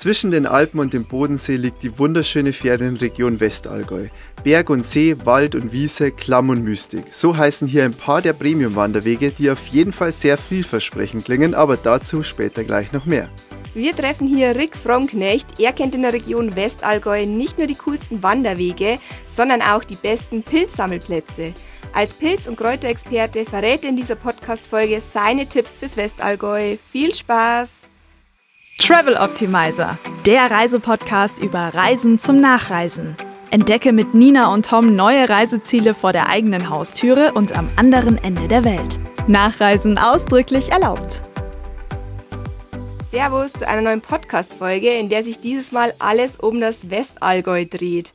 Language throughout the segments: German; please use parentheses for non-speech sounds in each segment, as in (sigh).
Zwischen den Alpen und dem Bodensee liegt die wunderschöne Ferienregion Westallgäu. Berg und See, Wald und Wiese, Klamm und Mystik. So heißen hier ein paar der Premium-Wanderwege, die auf jeden Fall sehr vielversprechend klingen, aber dazu später gleich noch mehr. Wir treffen hier Rick Fromknecht. Er kennt in der Region Westallgäu nicht nur die coolsten Wanderwege, sondern auch die besten Pilzsammelplätze. Als Pilz- und Kräuterexperte verrät er in dieser Podcast-Folge seine Tipps fürs Westallgäu. Viel Spaß! Travel Optimizer, der Reisepodcast über Reisen zum Nachreisen. Entdecke mit Nina und Tom neue Reiseziele vor der eigenen Haustüre und am anderen Ende der Welt. Nachreisen ausdrücklich erlaubt. Servus zu einer neuen Podcast-Folge, in der sich dieses Mal alles um das Westallgäu dreht.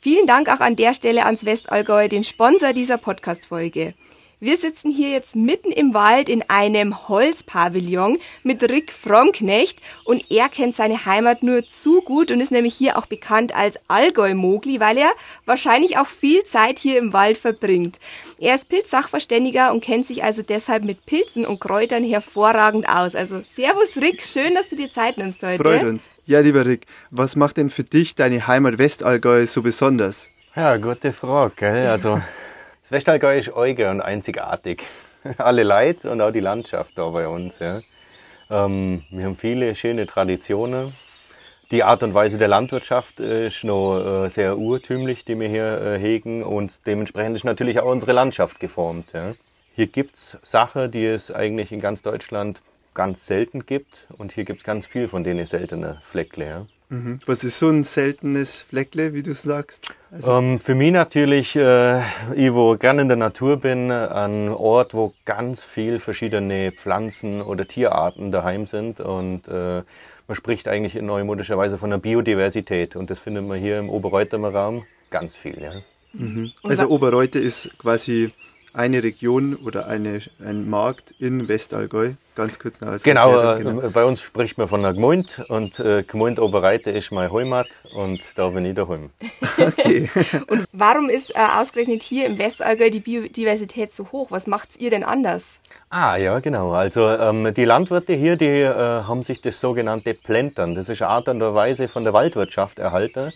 Vielen Dank auch an der Stelle ans Westallgäu, den Sponsor dieser Podcast-Folge. Wir sitzen hier jetzt mitten im Wald in einem Holzpavillon mit Rick Fromknecht und er kennt seine Heimat nur zu gut und ist nämlich hier auch bekannt als Allgäu-Mogli, weil er wahrscheinlich auch viel Zeit hier im Wald verbringt. Er ist Pilzsachverständiger und kennt sich also deshalb mit Pilzen und Kräutern hervorragend aus. Also Servus Rick, schön, dass du dir Zeit nimmst heute. Freut uns. Ja, lieber Rick, was macht denn für dich deine Heimat Westallgäu so besonders? Ja, gute Frage. Gell? Also (laughs) das Westallgäu ist eigen und einzigartig. (laughs) Alle Leid und auch die Landschaft da bei uns. Ja. Ähm, wir haben viele schöne Traditionen. Die Art und Weise der Landwirtschaft ist noch äh, sehr urtümlich, die wir hier äh, hegen und dementsprechend ist natürlich auch unsere Landschaft geformt. Ja. Hier gibt's Sachen, die es eigentlich in ganz Deutschland ganz selten gibt und hier gibt's ganz viel von denen seltene Fleckle. Ja. Mhm. Was ist so ein seltenes Fleckle, wie du sagst? Also ähm, für mich natürlich, äh, ich wo gerne in der Natur bin, ein Ort, wo ganz viel verschiedene Pflanzen oder Tierarten daheim sind und äh, man spricht eigentlich in neumodischer Weise von der Biodiversität und das findet man hier im Oberreutemer Raum ganz viel. Ja. Mhm. Also Oberreute ist quasi eine Region oder eine, ein Markt in Westallgäu. Ganz kurz nach genau, äh, genau, bei uns spricht man von der Gmund und äh, Gmund Oberreite ist mein Heimat und da bin ich daheim. (laughs) okay. (laughs) und warum ist äh, ausgerechnet hier im Westallgäu die Biodiversität so hoch? Was macht ihr denn anders? Ah ja, genau. Also ähm, die Landwirte hier, die äh, haben sich das sogenannte Plentern, das ist eine Art und Weise von der Waldwirtschaft erhalten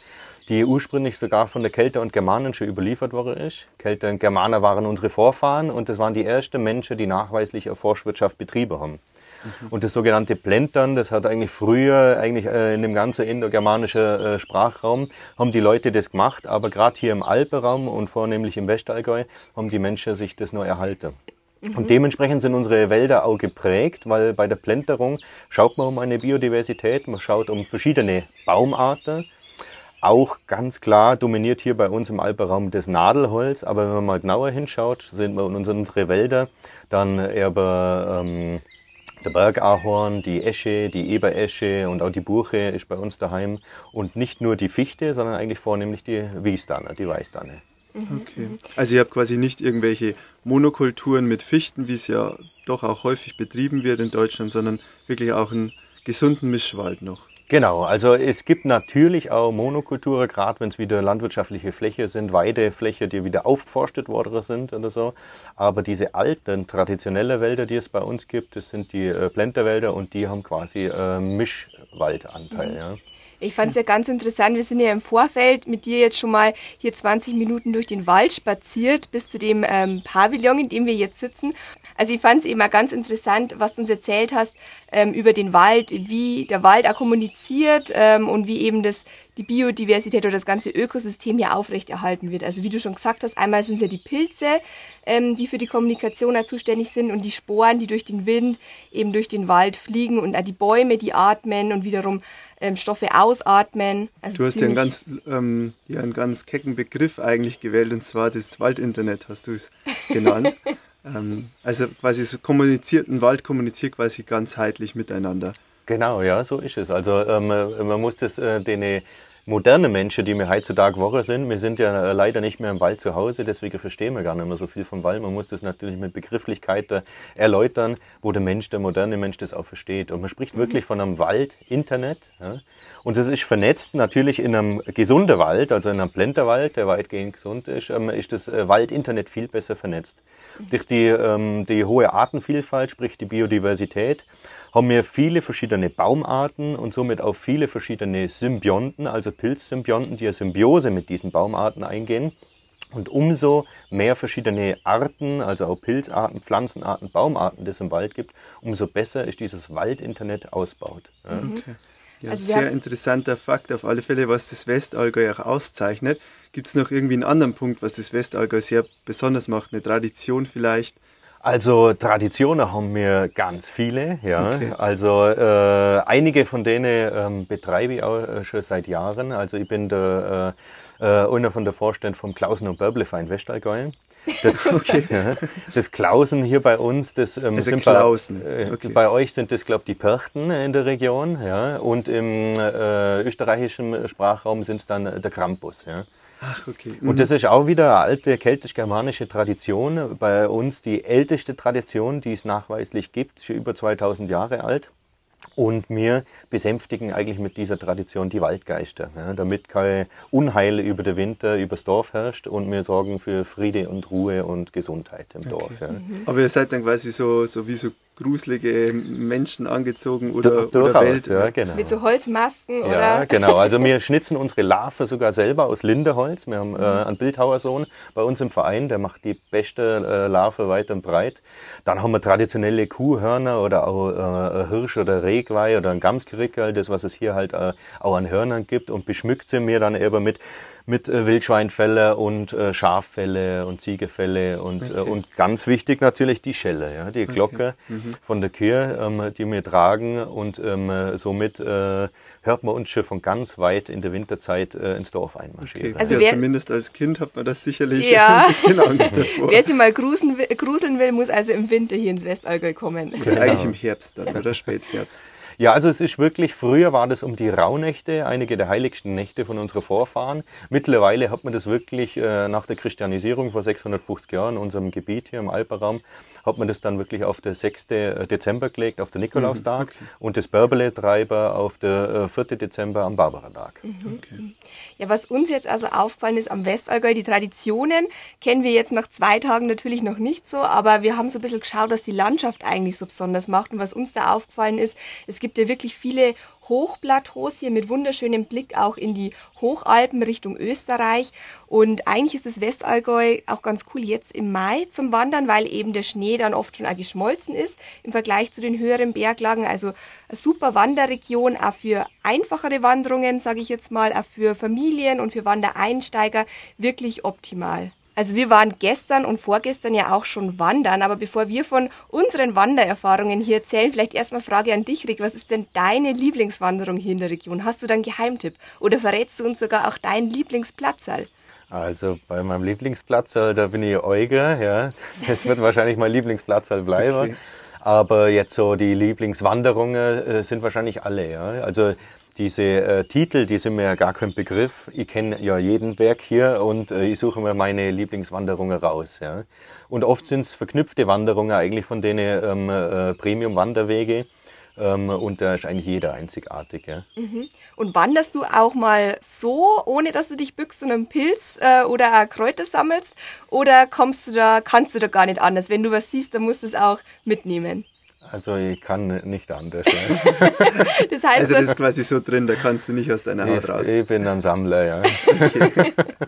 die ursprünglich sogar von der Kelter und Germanen schon überliefert worden ist. Kelter und Germaner waren unsere Vorfahren und das waren die ersten Menschen, die nachweislich eine Forstwirtschaft betrieben haben. Mhm. Und das sogenannte Plentern, das hat eigentlich früher, eigentlich äh, in dem ganzen indogermanischen äh, Sprachraum, haben die Leute das gemacht, aber gerade hier im Alpenraum und vornehmlich im Westallgäu haben die Menschen sich das nur erhalten. Mhm. Und dementsprechend sind unsere Wälder auch geprägt, weil bei der Plenterung schaut man um eine Biodiversität, man schaut um verschiedene Baumarten, auch ganz klar dominiert hier bei uns im Alpenraum das Nadelholz, aber wenn man mal genauer hinschaut, sehen wir unsere Wälder, dann eher bei, ähm, der Bergahorn, die Esche, die Eberesche und auch die Buche ist bei uns daheim. Und nicht nur die Fichte, sondern eigentlich vornehmlich die Wiesdanne, die Weißdanne. Okay. Also ihr habt quasi nicht irgendwelche Monokulturen mit Fichten, wie es ja doch auch häufig betrieben wird in Deutschland, sondern wirklich auch einen gesunden Mischwald noch. Genau, also es gibt natürlich auch Monokulturen, gerade wenn es wieder landwirtschaftliche Fläche sind, Weidefläche, die wieder aufgeforstet worden sind oder so. Aber diese alten, traditionellen Wälder, die es bei uns gibt, das sind die äh, Plenterwälder und die haben quasi äh, Mischwaldanteil. Mhm. Ja. Ich fand es ja ganz interessant. Wir sind ja im Vorfeld mit dir jetzt schon mal hier 20 Minuten durch den Wald spaziert bis zu dem ähm, Pavillon, in dem wir jetzt sitzen. Also ich fand es immer ganz interessant, was du uns erzählt hast ähm, über den Wald, wie der Wald auch kommuniziert ähm, und wie eben das die Biodiversität oder das ganze Ökosystem hier aufrechterhalten wird. Also wie du schon gesagt hast, einmal sind es ja die Pilze, ähm, die für die Kommunikation da zuständig sind und die Sporen, die durch den Wind eben durch den Wald fliegen und auch die Bäume, die atmen und wiederum ähm, Stoffe ausatmen. Also du hast ja einen ganz, ähm, ja einen ganz kecken Begriff eigentlich gewählt und zwar das Waldinternet hast du es genannt. (laughs) ähm, also quasi so kommuniziert, ein Wald kommuniziert quasi ganzheitlich miteinander. Genau, ja, so ist es. Also ähm, man muss das äh, den moderne Menschen, die wir heutzutage Woche sind, wir sind ja äh, leider nicht mehr im Wald zu Hause, deswegen verstehen wir gar nicht mehr so viel vom Wald. Man muss das natürlich mit Begrifflichkeiten erläutern, wo der Mensch, der moderne Mensch das auch versteht. Und man spricht wirklich von einem Wald-Internet. Ja? Und das ist vernetzt natürlich in einem gesunden Wald, also in einem Plenterwald, der weitgehend gesund ist, ähm, ist das äh, Wald-Internet viel besser vernetzt. Durch die, ähm, die hohe Artenvielfalt, sprich die Biodiversität, haben wir viele verschiedene Baumarten und somit auch viele verschiedene Symbionten, also Pilzsymbionten, die eine Symbiose mit diesen Baumarten eingehen. Und umso mehr verschiedene Arten, also auch Pilzarten, Pflanzenarten, Baumarten, das im Wald gibt, umso besser ist dieses Waldinternet ausbaut. Ja. Okay. Ja, also sehr interessanter Fakt auf alle Fälle, was das Westallgäu auch auszeichnet. Gibt es noch irgendwie einen anderen Punkt, was das Westallgäu sehr besonders macht? Eine Tradition vielleicht? Also Traditionen haben wir ganz viele, ja. Okay. Also äh, einige von denen ähm, betreibe ich auch äh, schon seit Jahren. Also ich bin der äh, äh, einer von der Vorstand vom Klausen und Börblefein Westallgäu. Das, (laughs) okay. ja, das Klausen hier bei uns, das ähm, also sind Klausen. Bei, äh, okay. bei euch sind das, glaube ich, die Pirchten in der Region, ja. Und im äh, österreichischen Sprachraum sind es dann der Krampus, ja. Ach, okay. Mhm. Und das ist auch wieder eine alte keltisch-germanische Tradition. Bei uns die älteste Tradition, die es nachweislich gibt, schon über 2000 Jahre alt. Und wir besänftigen eigentlich mit dieser Tradition die Waldgeister, ja, damit kein Unheil über den Winter übers Dorf herrscht und wir sorgen für Friede und Ruhe und Gesundheit im okay. Dorf. Ja. Mhm. Aber ihr seid dann quasi so, so wie so gruselige Menschen angezogen oder, du, oder Welt. Ja, genau. Mit so Holzmasken oder? Ja, genau. Also (laughs) wir schnitzen unsere Larve sogar selber aus Lindeholz. Wir haben äh, einen Bildhauersohn bei uns im Verein, der macht die beste äh, Larve weit und breit. Dann haben wir traditionelle Kuhhörner oder auch äh, Hirsch oder Rehgeweih oder ein Gamsgerickel, das was es hier halt äh, auch an Hörnern gibt und beschmückt sie mir dann eben mit mit äh, Wildschweinfelle und äh, Schaffelle und Ziegefelle und, äh, okay. äh, und ganz wichtig natürlich die Schelle, ja, die Glocke okay. mhm. von der Kirche, ähm, die wir tragen und ähm, somit äh, hört man uns schon von ganz weit in der Winterzeit äh, ins Dorf einmarschieren. Okay. Also ja, zumindest als Kind hat man das sicherlich ja. (laughs) ein bisschen Angst (laughs) davor. Wer sich mal gruseln will, gruseln will, muss also im Winter hier ins Westallgäu kommen. Oder genau. eigentlich im Herbst dann oder Spätherbst. Ja, also es ist wirklich, früher war das um die Rauhnächte, einige der heiligsten Nächte von unseren Vorfahren. Mittlerweile hat man das wirklich äh, nach der Christianisierung vor 650 Jahren in unserem Gebiet hier im Alperraum, hat man das dann wirklich auf den 6. Äh, Dezember gelegt, auf den Nikolaustag mhm, okay. und das Bärbele-Treiber auf den 4. Äh, Dezember am Barbaratag. Mhm. Okay. Ja, was uns jetzt also aufgefallen ist am Westallgäu, die Traditionen kennen wir jetzt nach zwei Tagen natürlich noch nicht so, aber wir haben so ein bisschen geschaut, was die Landschaft eigentlich so besonders macht und was uns da aufgefallen ist, es gibt ja wirklich viele Hochplateaus hier mit wunderschönem Blick auch in die Hochalpen Richtung Österreich. Und eigentlich ist das Westallgäu auch ganz cool jetzt im Mai zum Wandern, weil eben der Schnee dann oft schon auch geschmolzen ist im Vergleich zu den höheren Berglagen. Also eine super Wanderregion, auch für einfachere Wanderungen, sage ich jetzt mal, auch für Familien und für Wandereinsteiger wirklich optimal. Also wir waren gestern und vorgestern ja auch schon wandern, aber bevor wir von unseren Wandererfahrungen hier erzählen, vielleicht erstmal Frage an dich, Rick. Was ist denn deine Lieblingswanderung hier in der Region? Hast du da einen Geheimtipp? Oder verrätst du uns sogar auch deinen Lieblingsplatzal? Also bei meinem Lieblingsplatzal, da bin ich Euge, ja. Das wird wahrscheinlich mein Lieblingsplatzal bleiben. Okay. Aber jetzt so die Lieblingswanderungen äh, sind wahrscheinlich alle, ja. Also diese äh, Titel, die sind mir ja gar kein Begriff. Ich kenne ja jeden Berg hier und äh, ich suche mir meine Lieblingswanderungen raus. Ja. Und oft sind es verknüpfte Wanderungen eigentlich von den ähm, äh, Premium-Wanderwege. Ähm, und da ist eigentlich jeder einzigartig. Ja. Mhm. Und wanderst du auch mal so, ohne dass du dich bückst und einen Pilz äh, oder Kräuter sammelst? Oder kommst du da, kannst du da gar nicht anders? Wenn du was siehst, dann musst du es auch mitnehmen. Also ich kann nicht anders. (laughs) das heißt, also das ist quasi so drin, da kannst du nicht aus deiner Haut ich, raus. Ich bin ein Sammler, ja. (laughs)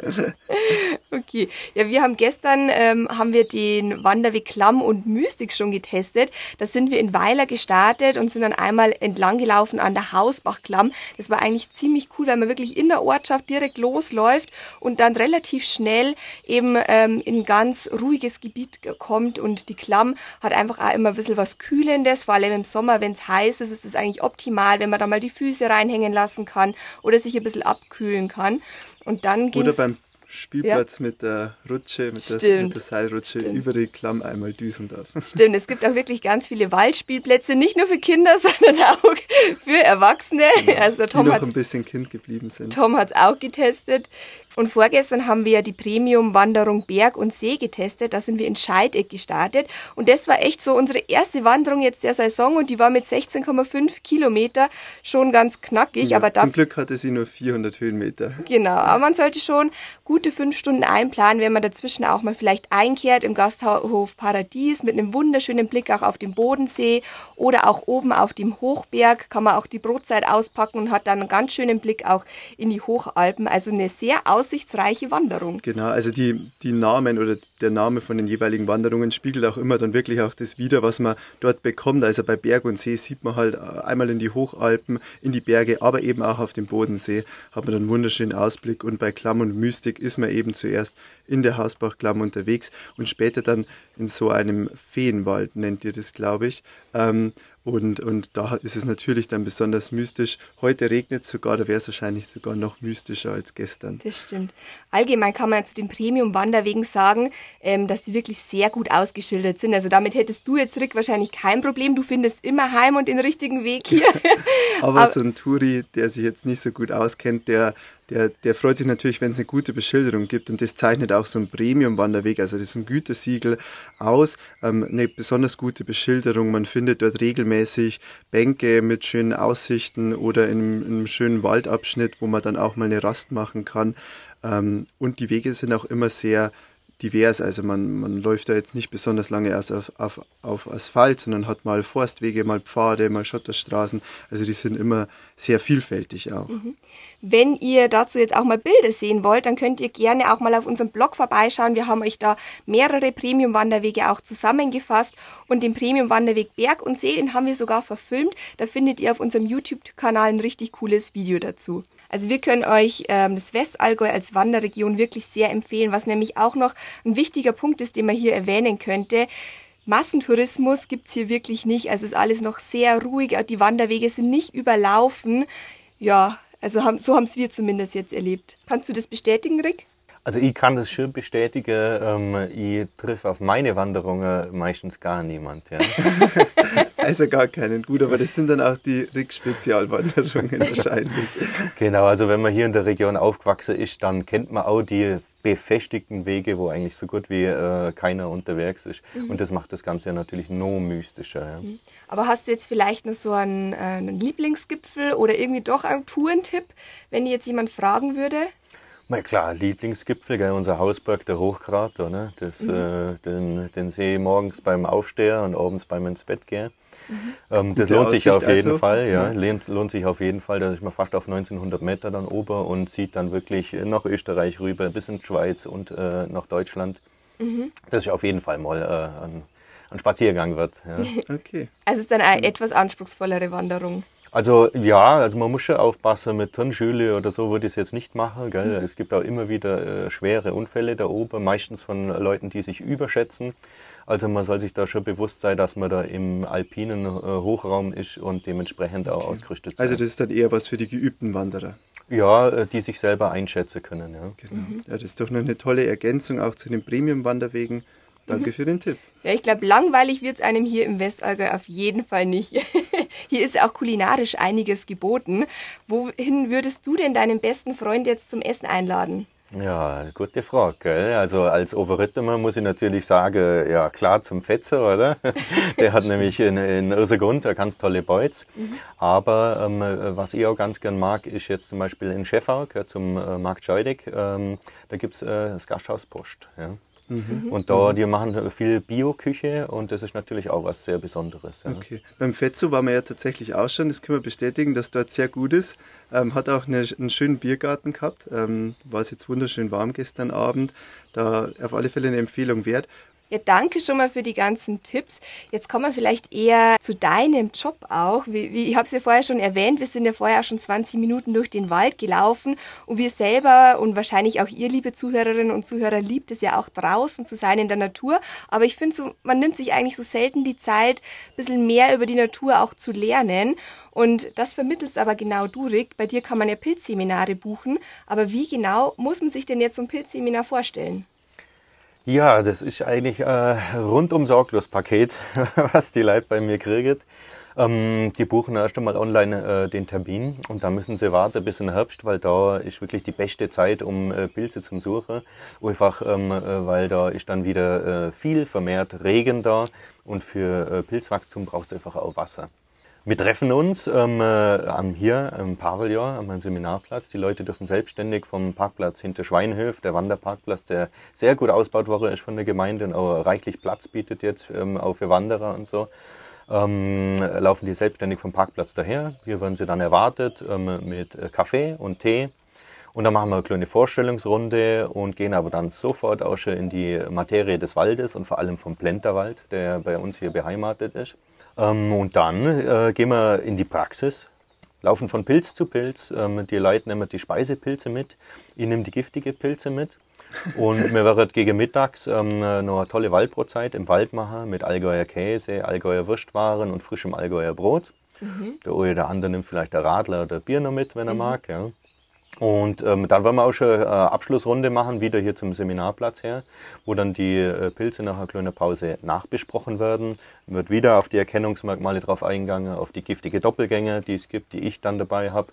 Okay. okay. Ja, wir haben gestern ähm, haben wir den Wanderweg Klamm und Mystik schon getestet. Da sind wir in Weiler gestartet und sind dann einmal entlang gelaufen an der Hausbach-Klamm. Das war eigentlich ziemlich cool, weil man wirklich in der Ortschaft direkt losläuft und dann relativ schnell eben ähm, in ganz ruhiges Gebiet kommt und die Klamm hat einfach auch immer ein bisschen was Kühles Kühlendes, vor allem im Sommer, wenn es heiß ist, ist es eigentlich optimal, wenn man da mal die Füße reinhängen lassen kann oder sich ein bisschen abkühlen kann. Und dann Oder beim Spielplatz ja. mit der Rutsche, mit der, mit der, Seilrutsche Stimmt. über die Klamm einmal düsen darf. (laughs) Stimmt, es gibt auch wirklich ganz viele Waldspielplätze, nicht nur für Kinder, (laughs) sondern auch für Erwachsene. Genau. (laughs) Also Tom die noch ein bisschen Kind geblieben sind. Tom hat es auch getestet. Und vorgestern haben wir ja die Premium-Wanderung Berg und See getestet. Da sind wir in Scheideck gestartet. Und das war echt so unsere erste Wanderung jetzt der Saison und die war mit 16,5 Kilometer schon ganz knackig. Ja, aber zum Glück hatte sie nur 400 Höhenmeter. Genau, aber man sollte schon gut gute fünf Stunden einplanen, wenn man dazwischen auch mal vielleicht einkehrt im Gasthof Paradies mit einem wunderschönen Blick auch auf den Bodensee oder auch oben auf dem Hochberg kann man auch die Brotzeit auspacken und hat dann einen ganz schönen Blick auch in die Hochalpen. Also eine sehr aussichtsreiche Wanderung. Genau, also die, die Namen oder der Name von den jeweiligen Wanderungen spiegelt auch immer dann wirklich auch das wider, was man dort bekommt. Also bei Berg und See sieht man halt einmal in die Hochalpen, in die Berge, aber eben auch auf dem Bodensee hat man dann einen wunderschönen Ausblick und bei Klamm und Mystik ist man eben zuerst in der Hausbachklamm unterwegs und später dann in so einem Feenwald, nennt ihr das, glaube ich. Ähm, und, und da ist es natürlich dann besonders mystisch. Heute regnet es sogar, da wäre es wahrscheinlich sogar noch mystischer als gestern. Das stimmt. Allgemein kann man zu den Premium-Wanderwegen sagen, ähm, dass die wirklich sehr gut ausgeschildert sind. Also damit hättest du jetzt, Rick, wahrscheinlich kein Problem. Du findest immer heim und den richtigen Weg hier. (laughs) Aber, Aber so ein Touri, der sich jetzt nicht so gut auskennt, der der, der freut sich natürlich, wenn es eine gute Beschilderung gibt und das zeichnet auch so ein Premium-Wanderweg, also das ist ein Gütesiegel aus, ähm, eine besonders gute Beschilderung. Man findet dort regelmäßig Bänke mit schönen Aussichten oder in, in einem schönen Waldabschnitt, wo man dann auch mal eine Rast machen kann. Ähm, und die Wege sind auch immer sehr divers. Also man, man läuft da jetzt nicht besonders lange erst auf, auf, auf Asphalt, sondern hat mal Forstwege, mal Pfade, mal Schotterstraßen. Also die sind immer sehr vielfältig auch. Mhm. Wenn ihr dazu jetzt auch mal Bilder sehen wollt, dann könnt ihr gerne auch mal auf unserem Blog vorbeischauen. Wir haben euch da mehrere Premium-Wanderwege auch zusammengefasst und den Premium-Wanderweg Berg und See, den haben wir sogar verfilmt. Da findet ihr auf unserem YouTube-Kanal ein richtig cooles Video dazu. Also wir können euch ähm, das Westallgäu als Wanderregion wirklich sehr empfehlen, was nämlich auch noch ein wichtiger Punkt ist, den man hier erwähnen könnte. Massentourismus gibt es hier wirklich nicht. Also ist alles noch sehr ruhig. Die Wanderwege sind nicht überlaufen. Ja, also haben, so haben es wir zumindest jetzt erlebt. Kannst du das bestätigen, Rick? Also ich kann das schon bestätigen. Ähm, ich treffe auf meine Wanderungen meistens gar niemand. Ja. (laughs) also gar keinen. Gut, aber das sind dann auch die Rick-Spezialwanderungen (laughs) wahrscheinlich. Genau, also wenn man hier in der Region aufgewachsen ist, dann kennt man auch die befestigten Wege, wo eigentlich so gut wie äh, keiner unterwegs ist. Mhm. Und das macht das Ganze ja natürlich noch mystischer. Ja. Mhm. Aber hast du jetzt vielleicht noch so einen, äh, einen Lieblingsgipfel oder irgendwie doch einen Tourentipp, wenn jetzt jemand fragen würde? Na klar, Lieblingsgipfel, gell, unser Hausberg, der Hochkrater. Ne? Das, mhm. äh, den, den sehe ich morgens beim Aufstehen und abends beim ins Bett gehen. Mhm. Ähm, das lohnt sich auf jeden also. Fall, ja. ja. Lohnt, lohnt, sich auf jeden Fall. Da ist man fast auf 1900 Meter dann ober und sieht dann wirklich nach Österreich rüber, bis in die Schweiz und äh, nach Deutschland. Mhm. Das ist auf jeden Fall mal äh, ein, ein Spaziergang wird. Ja. (laughs) okay. Also es ist dann eine etwas anspruchsvollere Wanderung. Also ja, also man muss schon aufpassen mit Turnschuhe oder so würde ich es jetzt nicht machen. Gell? Mhm. Es gibt auch immer wieder äh, schwere Unfälle da oben, meistens von Leuten, die sich überschätzen. Also man soll sich da schon bewusst sein, dass man da im alpinen äh, Hochraum ist und dementsprechend auch ausgerüstet sein. Also das ist dann eher was für die geübten Wanderer. Ja, äh, die sich selber einschätzen können. Ja. Genau. Mhm. Ja, das ist doch noch eine tolle Ergänzung auch zu den Premium-Wanderwegen. Danke für den Tipp. Ja, ich glaube, langweilig wird es einem hier im Westallgäu auf jeden Fall nicht. (laughs) hier ist auch kulinarisch einiges geboten. Wohin würdest du denn deinen besten Freund jetzt zum Essen einladen? Ja, gute Frage. Gell? Also als Oberrittemer muss ich natürlich sagen, ja klar zum Fetzer, oder? (laughs) Der hat nämlich in, in Irsegrund eine ganz tolle Beutz. Mhm. Aber ähm, was ich auch ganz gern mag, ist jetzt zum Beispiel in Schäffau, gehört zum äh, Markt Scheudig, ähm, da gibt es äh, das Gasthaus Post. Ja? Mhm. Und da, die machen viel Bio-Küche und das ist natürlich auch was sehr Besonderes. Ja. Okay. Beim Fetzo waren wir ja tatsächlich auch schon, das können wir bestätigen, dass dort sehr gut ist. Ähm, hat auch eine, einen schönen Biergarten gehabt. Ähm, war es jetzt wunderschön warm gestern Abend. Da auf alle Fälle eine Empfehlung wert. Ja, danke schon mal für die ganzen Tipps. Jetzt kommen wir vielleicht eher zu deinem Job auch. Wie, wie, ich habe es ja vorher schon erwähnt, wir sind ja vorher auch schon 20 Minuten durch den Wald gelaufen und wir selber und wahrscheinlich auch ihr, liebe Zuhörerinnen und Zuhörer, liebt es ja auch draußen zu sein in der Natur. Aber ich finde, so, man nimmt sich eigentlich so selten die Zeit, ein bisschen mehr über die Natur auch zu lernen. Und das vermittelst aber genau du, Rick. Bei dir kann man ja Pilzseminare buchen. Aber wie genau muss man sich denn jetzt so ein Pilzseminar vorstellen? Ja, das ist eigentlich ein äh, rundum sorglos Paket, (laughs) was die Leute bei mir kriegen. Ähm, die buchen erst einmal online äh, den Termin und dann müssen sie warten bis in den Herbst, weil da ist wirklich die beste Zeit, um äh, Pilze zu suchen. Einfach, ähm, äh, weil da ist dann wieder äh, viel vermehrt Regen da und für Pilzwachstum braucht es einfach auch Wasser. Wir treffen uns ähm, äh, hier im Pavillon, am Seminarplatz. Die Leute dürfen selbstständig vom Parkplatz hinter Schweinhöf, der Wanderparkplatz, der sehr gut ausgebaut worden ist von der Gemeinde und auch reichlich Platz bietet jetzt ähm, auch für Wanderer und so. Ähm, laufen die selbstständig vom Parkplatz daher. Hier werden sie dann erwartet ähm, mit äh, Kaffee und Tee. Und dann machen wir eine kleine Vorstellungsrunde und gehen aber dann sofort auch schon in die Materie des Waldes und vor allem vom Plenterwald, der bei uns hier beheimatet ist. Ähm, und dann äh, gehen wir in die Praxis, laufen von Pilz zu Pilz. Ähm, die Leute nehmen die Speisepilze mit, ich nehme die giftige Pilze mit. Und wir werden gegen mittags ähm, noch eine tolle Waldbrotzeit im Wald machen mit Allgäuer Käse, Allgäuer Wurstwaren und frischem Allgäuer Brot. Mhm. Der eine oder andere nimmt vielleicht der Radler oder Bier noch mit, wenn er mhm. mag. Ja. Und ähm, dann wollen wir auch schon eine Abschlussrunde machen, wieder hier zum Seminarplatz her, wo dann die äh, Pilze nach einer kleinen Pause nachbesprochen werden. Wird wieder auf die Erkennungsmerkmale drauf eingegangen, auf die giftige Doppelgänge, die es gibt, die ich dann dabei habe.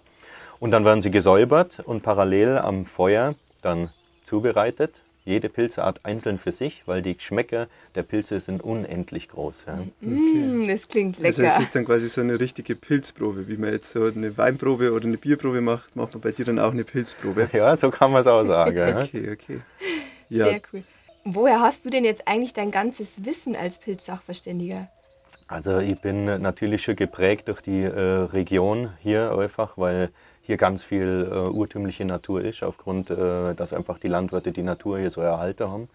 Und dann werden sie gesäubert und parallel am Feuer dann zubereitet jede Pilzart einzeln für sich, weil die Geschmäcker der Pilze sind unendlich groß. Ja. Mm, das klingt lecker. Also es ist dann quasi so eine richtige Pilzprobe, wie man jetzt so eine Weinprobe oder eine Bierprobe macht, macht man bei dir dann auch eine Pilzprobe. Ja, so kann man es auch sagen. (laughs) okay, okay. Ja. Sehr cool. Woher hast du denn jetzt eigentlich dein ganzes Wissen als Pilzsachverständiger? Also ich bin natürlich schon geprägt durch die äh, Region hier einfach, weil hier ganz viel äh, urtümliche Natur ist, aufgrund, äh, dass einfach die Landwirte die Natur hier so erhalten haben.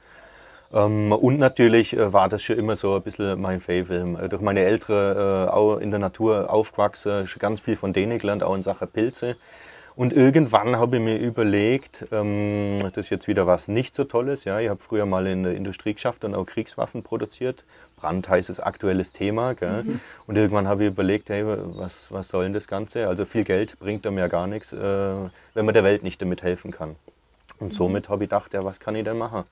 Ähm, und natürlich äh, war das schon immer so ein bisschen mein Favorit. Äh, durch meine Eltern äh, auch in der Natur aufgewachsen, schon ganz viel von denen gelernt, auch in Sachen Pilze. Und irgendwann habe ich mir überlegt, ähm, das ist jetzt wieder was nicht so Tolles. Ja, ich habe früher mal in der Industrie geschafft und auch Kriegswaffen produziert. brandheißes aktuelles Thema. Gell? Mhm. Und irgendwann habe ich überlegt, hey, was, was soll denn das Ganze? Also viel Geld bringt einem ja gar nichts, äh, wenn man der Welt nicht damit helfen kann. Und mhm. somit habe ich gedacht, ja, was kann ich denn machen?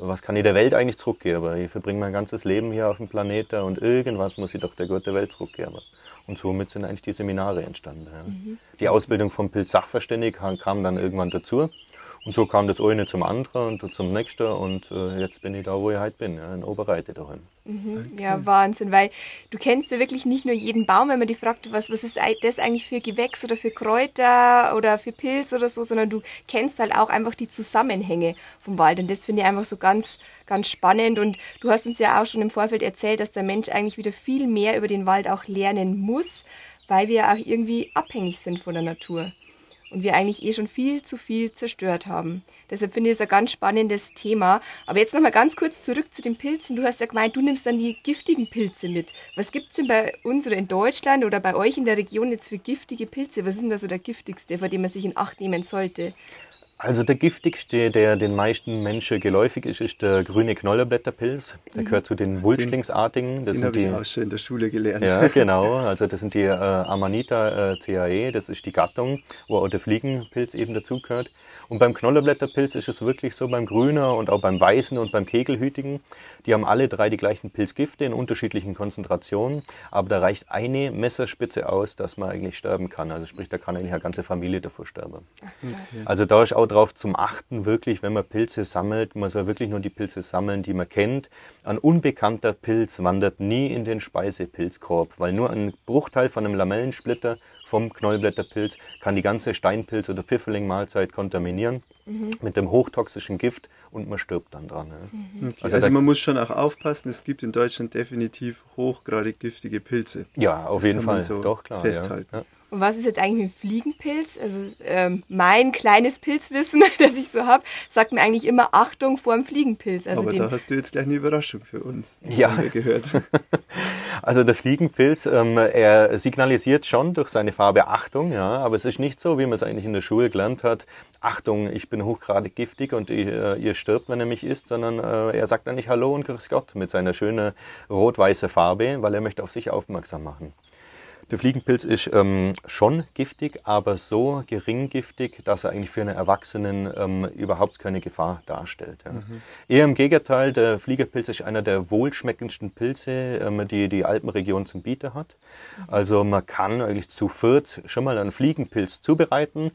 Was kann ich der Welt eigentlich zurückgeben? Ich verbringe mein ganzes Leben hier auf dem Planeten und irgendwas muss ich doch der Gott der Welt zurückgeben. Und somit sind eigentlich die Seminare entstanden. Ja. Mhm. Die Ausbildung vom Pilz-Sachverständigen kam dann irgendwann dazu. Und so kam das eine zum anderen und zum nächsten und äh, jetzt bin ich da, wo ich heute bin, ja, in Oberreite daheim. Mhm. Okay. Ja, Wahnsinn, weil du kennst ja wirklich nicht nur jeden Baum, wenn man dich fragt, was, was ist das eigentlich für Gewächs oder für Kräuter oder für Pilz oder so, sondern du kennst halt auch einfach die Zusammenhänge vom Wald und das finde ich einfach so ganz, ganz spannend und du hast uns ja auch schon im Vorfeld erzählt, dass der Mensch eigentlich wieder viel mehr über den Wald auch lernen muss, weil wir auch irgendwie abhängig sind von der Natur und wir eigentlich eh schon viel zu viel zerstört haben. Deshalb finde ich es ein ganz spannendes Thema. Aber jetzt nochmal ganz kurz zurück zu den Pilzen. Du hast ja gemeint, du nimmst dann die giftigen Pilze mit. Was gibt es denn bei uns oder in Deutschland oder bei euch in der Region jetzt für giftige Pilze? Was ist denn da so der giftigste, vor dem man sich in Acht nehmen sollte? Also der giftigste, der den meisten Menschen geläufig ist, ist der grüne Knollerblätterpilz. Der mhm. gehört zu den Wulstlingsartigen. Das den habe ich auch schon in der Schule gelernt. Ja, (laughs) genau. Also das sind die äh, Amanita äh, cae, das ist die Gattung, wo auch der Fliegenpilz eben dazugehört. Und beim Knollerblätterpilz ist es wirklich so, beim Grüner und auch beim Weißen und beim Kegelhütigen, die haben alle drei die gleichen Pilzgifte in unterschiedlichen Konzentrationen, aber da reicht eine Messerspitze aus, dass man eigentlich sterben kann. Also sprich, da kann eigentlich eine ganze Familie davor sterben. Okay. Also da ist auch drauf zum Achten, wirklich, wenn man Pilze sammelt, man soll wirklich nur die Pilze sammeln, die man kennt. Ein unbekannter Pilz wandert nie in den Speisepilzkorb, weil nur ein Bruchteil von einem Lamellensplitter vom Knollblätterpilz kann die ganze Steinpilz- oder Pfifferling-Mahlzeit kontaminieren mhm. mit dem hochtoxischen Gift und man stirbt dann dran. Mhm. Okay. Also, also man muss schon auch aufpassen, es gibt in Deutschland definitiv hochgradig giftige Pilze. Ja, auf das jeden Fall, so doch klar. Festhalten. Ja. Und was ist jetzt eigentlich ein Fliegenpilz? Also ähm, mein kleines Pilzwissen, (laughs) das ich so habe, sagt mir eigentlich immer Achtung vor dem Fliegenpilz. Also Aber da hast du jetzt gleich eine Überraschung für uns. Ja. gehört. (laughs) also der Fliegenpilz, ähm, er signalisiert schon durch seine Farbe Achtung, ja, aber es ist nicht so, wie man es eigentlich in der Schule gelernt hat. Achtung, ich bin hochgradig giftig und ich, äh, ihr stirbt, wenn er mich isst, sondern äh, er sagt eigentlich Hallo und Grüß Gott mit seiner schönen rot-weißen Farbe, weil er möchte auf sich aufmerksam machen. Der Fliegenpilz ist ähm, schon giftig, aber so gering giftig, dass er eigentlich für einen Erwachsenen ähm, überhaupt keine Gefahr darstellt. Ja. Mhm. Eher im Gegenteil, der Fliegerpilz ist einer der wohlschmeckendsten Pilze, ähm, die die Alpenregion zum Bieten hat. Also man kann eigentlich zu viert schon mal einen Fliegenpilz zubereiten.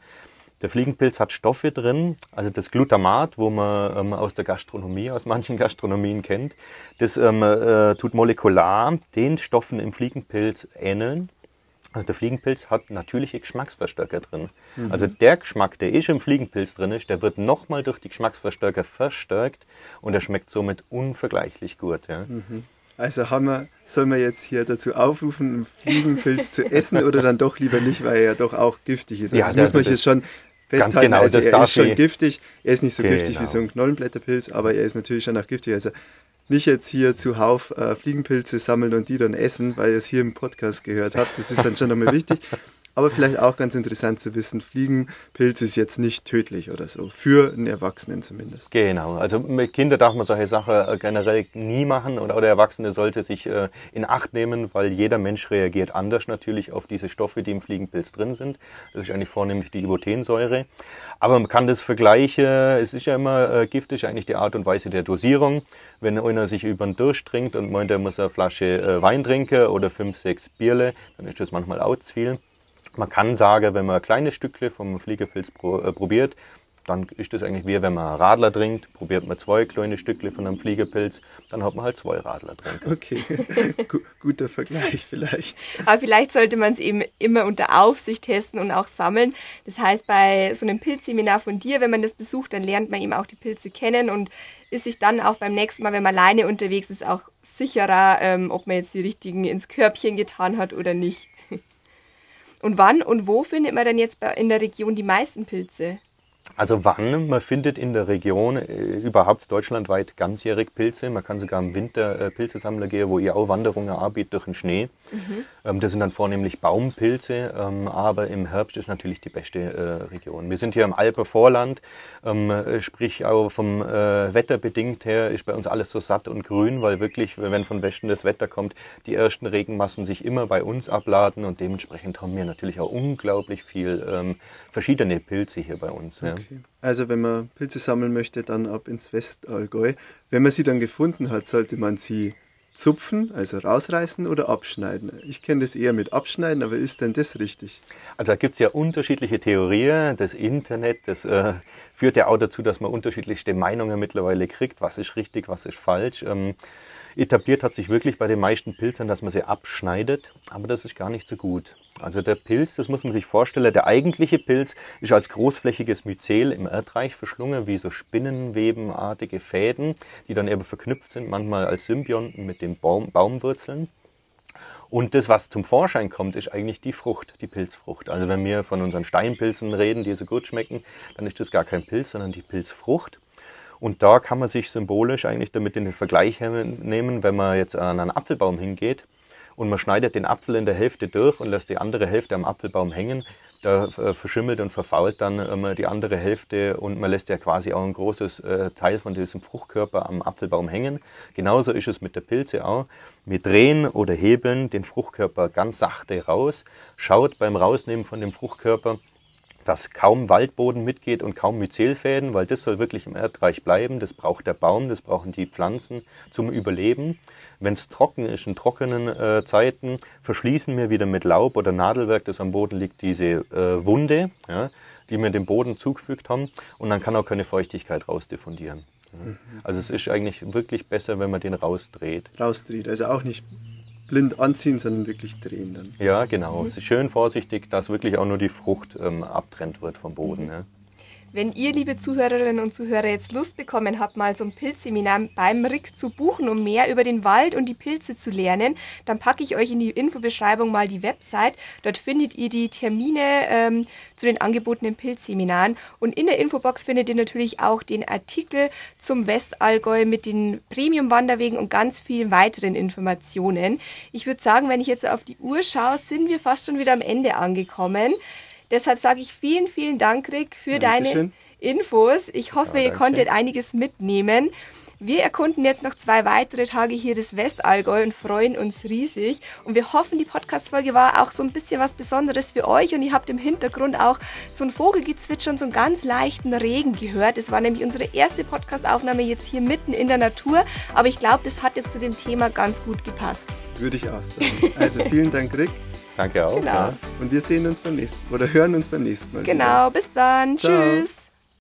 Der Fliegenpilz hat Stoffe drin, also das Glutamat, wo man ähm, aus der Gastronomie, aus manchen Gastronomien kennt, das ähm, äh, tut molekular den Stoffen im Fliegenpilz ähneln Also der Fliegenpilz hat natürliche Geschmacksverstärker drin. Mhm. Also der Geschmack, der ist im Fliegenpilz drin ist, der wird nochmal durch die Geschmacksverstärker verstärkt und er schmeckt somit unvergleichlich gut. Ja. Mhm. Also haben wir, soll man jetzt hier dazu aufrufen, einen Fliegenpilz zu essen oder dann doch lieber nicht, weil er ja doch auch giftig ist. Also ja, das muss man jetzt schon festhalten. Genau, also er ist schon giftig. Er ist nicht so genau. giftig wie so ein Knollenblätterpilz, aber er ist natürlich schon auch giftig. Also nicht jetzt hier zuhauf äh, Fliegenpilze sammeln und die dann essen, weil ihr es hier im Podcast gehört habt. Das ist dann schon nochmal wichtig. (laughs) Aber vielleicht auch ganz interessant zu wissen, Fliegenpilz ist jetzt nicht tödlich oder so, für einen Erwachsenen zumindest. Genau, also mit Kindern darf man solche Sachen äh, generell nie machen oder, oder Erwachsene sollte sich äh, in Acht nehmen, weil jeder Mensch reagiert anders natürlich auf diese Stoffe, die im Fliegenpilz drin sind. Das ist eigentlich vornehmlich die Ibotensäure. Aber man kann das vergleichen, es ist ja immer äh, giftig, eigentlich die Art und Weise der Dosierung. Wenn einer sich über den Durst trinkt und meint, er muss eine Flasche Wein trinken oder fünf, sechs Bierle, dann ist das manchmal auch zu viel. Man kann sagen, wenn man kleine Stückle vom Fliegerpilz pro, äh, probiert, dann ist das eigentlich wie wenn man Radler trinkt, probiert man zwei kleine Stückle von einem Fliegerpilz, dann hat man halt zwei Radler drin. Okay, (laughs) guter Vergleich vielleicht. Aber vielleicht sollte man es eben immer unter Aufsicht testen und auch sammeln. Das heißt, bei so einem Pilzseminar von dir, wenn man das besucht, dann lernt man eben auch die Pilze kennen und ist sich dann auch beim nächsten Mal, wenn man alleine unterwegs ist, auch sicherer, ähm, ob man jetzt die richtigen ins Körbchen getan hat oder nicht. Und wann und wo findet man denn jetzt in der Region die meisten Pilze? Also wann? Man findet in der Region äh, überhaupt deutschlandweit ganzjährig Pilze. Man kann sogar im Winter äh, Pilzesammler gehen, wo ihr auch Wanderungen anbietet durch den Schnee. Mhm. Ähm, das sind dann vornehmlich Baumpilze, ähm, aber im Herbst ist natürlich die beste äh, Region. Wir sind hier im Alpenvorland, ähm, äh, sprich auch vom äh, Wetter bedingt her ist bei uns alles so satt und grün, weil wirklich, wenn von Westen das Wetter kommt, die ersten Regenmassen sich immer bei uns abladen und dementsprechend haben wir natürlich auch unglaublich viel ähm, verschiedene Pilze hier bei uns. Ja. Okay. Also wenn man Pilze sammeln möchte, dann ab ins Westallgäu. Wenn man sie dann gefunden hat, sollte man sie zupfen, also rausreißen oder abschneiden. Ich kenne das eher mit abschneiden, aber ist denn das richtig? Also da gibt es ja unterschiedliche Theorien. Das Internet, das äh, führt ja auch dazu, dass man unterschiedlichste Meinungen mittlerweile kriegt, was ist richtig, was ist falsch. Ähm, etabliert hat sich wirklich bei den meisten Pilzern, dass man sie abschneidet, aber das ist gar nicht so gut. Also der Pilz, das muss man sich vorstellen, der eigentliche Pilz ist als großflächiges Myzel im Erdreich verschlungen, wie so spinnenwebenartige Fäden, die dann eben verknüpft sind, manchmal als Symbionten mit den Baum, Baumwurzeln. Und das, was zum Vorschein kommt, ist eigentlich die Frucht, die Pilzfrucht. Also wenn wir von unseren Steinpilzen reden, die so gut schmecken, dann ist das gar kein Pilz, sondern die Pilzfrucht. Und da kann man sich symbolisch eigentlich damit in den Vergleich nehmen, wenn man jetzt an einen Apfelbaum hingeht und man schneidet den Apfel in der Hälfte durch und lässt die andere Hälfte am Apfelbaum hängen. Da äh, verschimmelt und verfault dann ähm, die andere Hälfte und man lässt ja quasi auch ein großes äh, Teil von diesem Fruchtkörper am Apfelbaum hängen. Genauso ist es mit der Pilze auch. Wir drehen oder hebeln den Fruchtkörper ganz sachte raus, schaut beim Rausnehmen von dem Fruchtkörper, dass kaum Waldboden mitgeht und kaum Myzelfäden, weil das soll wirklich im Erdreich bleiben. Das braucht der Baum, das brauchen die Pflanzen zum Überleben. Wenn es trocken ist, in trockenen äh, Zeiten, verschließen wir wieder mit Laub oder Nadelwerk, das am Boden liegt, diese äh, Wunde, ja, die wir dem Boden zugefügt haben. Und dann kann auch keine Feuchtigkeit rausdiffundieren. Ja. Mhm. Also es ist eigentlich wirklich besser, wenn man den rausdreht. Rausdreht, also auch nicht blind anziehen, sondern wirklich drehen dann. Ja, genau. Mhm. Es ist schön vorsichtig, dass wirklich auch nur die Frucht ähm, abtrennt wird vom Boden. Mhm. Ja. Wenn ihr, liebe Zuhörerinnen und Zuhörer, jetzt Lust bekommen habt, mal so ein Pilzseminar beim Rick zu buchen, um mehr über den Wald und die Pilze zu lernen, dann packe ich euch in die Infobeschreibung mal die Website. Dort findet ihr die Termine ähm, zu den angebotenen Pilzseminaren. Und in der Infobox findet ihr natürlich auch den Artikel zum Westallgäu mit den Premium-Wanderwegen und ganz vielen weiteren Informationen. Ich würde sagen, wenn ich jetzt auf die Uhr schaue, sind wir fast schon wieder am Ende angekommen. Deshalb sage ich vielen, vielen Dank, Rick, für Dankeschön. deine Infos. Ich hoffe, ja, ihr konntet einiges mitnehmen. Wir erkunden jetzt noch zwei weitere Tage hier das Westallgäu und freuen uns riesig. Und wir hoffen, die Podcast-Folge war auch so ein bisschen was Besonderes für euch. Und ihr habt im Hintergrund auch so ein Vogelgezwitscher und so einen ganz leichten Regen gehört. Das war nämlich unsere erste Podcast-Aufnahme jetzt hier mitten in der Natur. Aber ich glaube, das hat jetzt zu dem Thema ganz gut gepasst. Würde ich auch sagen. Also vielen Dank, Rick. Danke auch. Genau. Ja. Und wir sehen uns beim nächsten Mal oder hören uns beim nächsten Mal. Genau, wieder. bis dann. Ciao. Tschüss.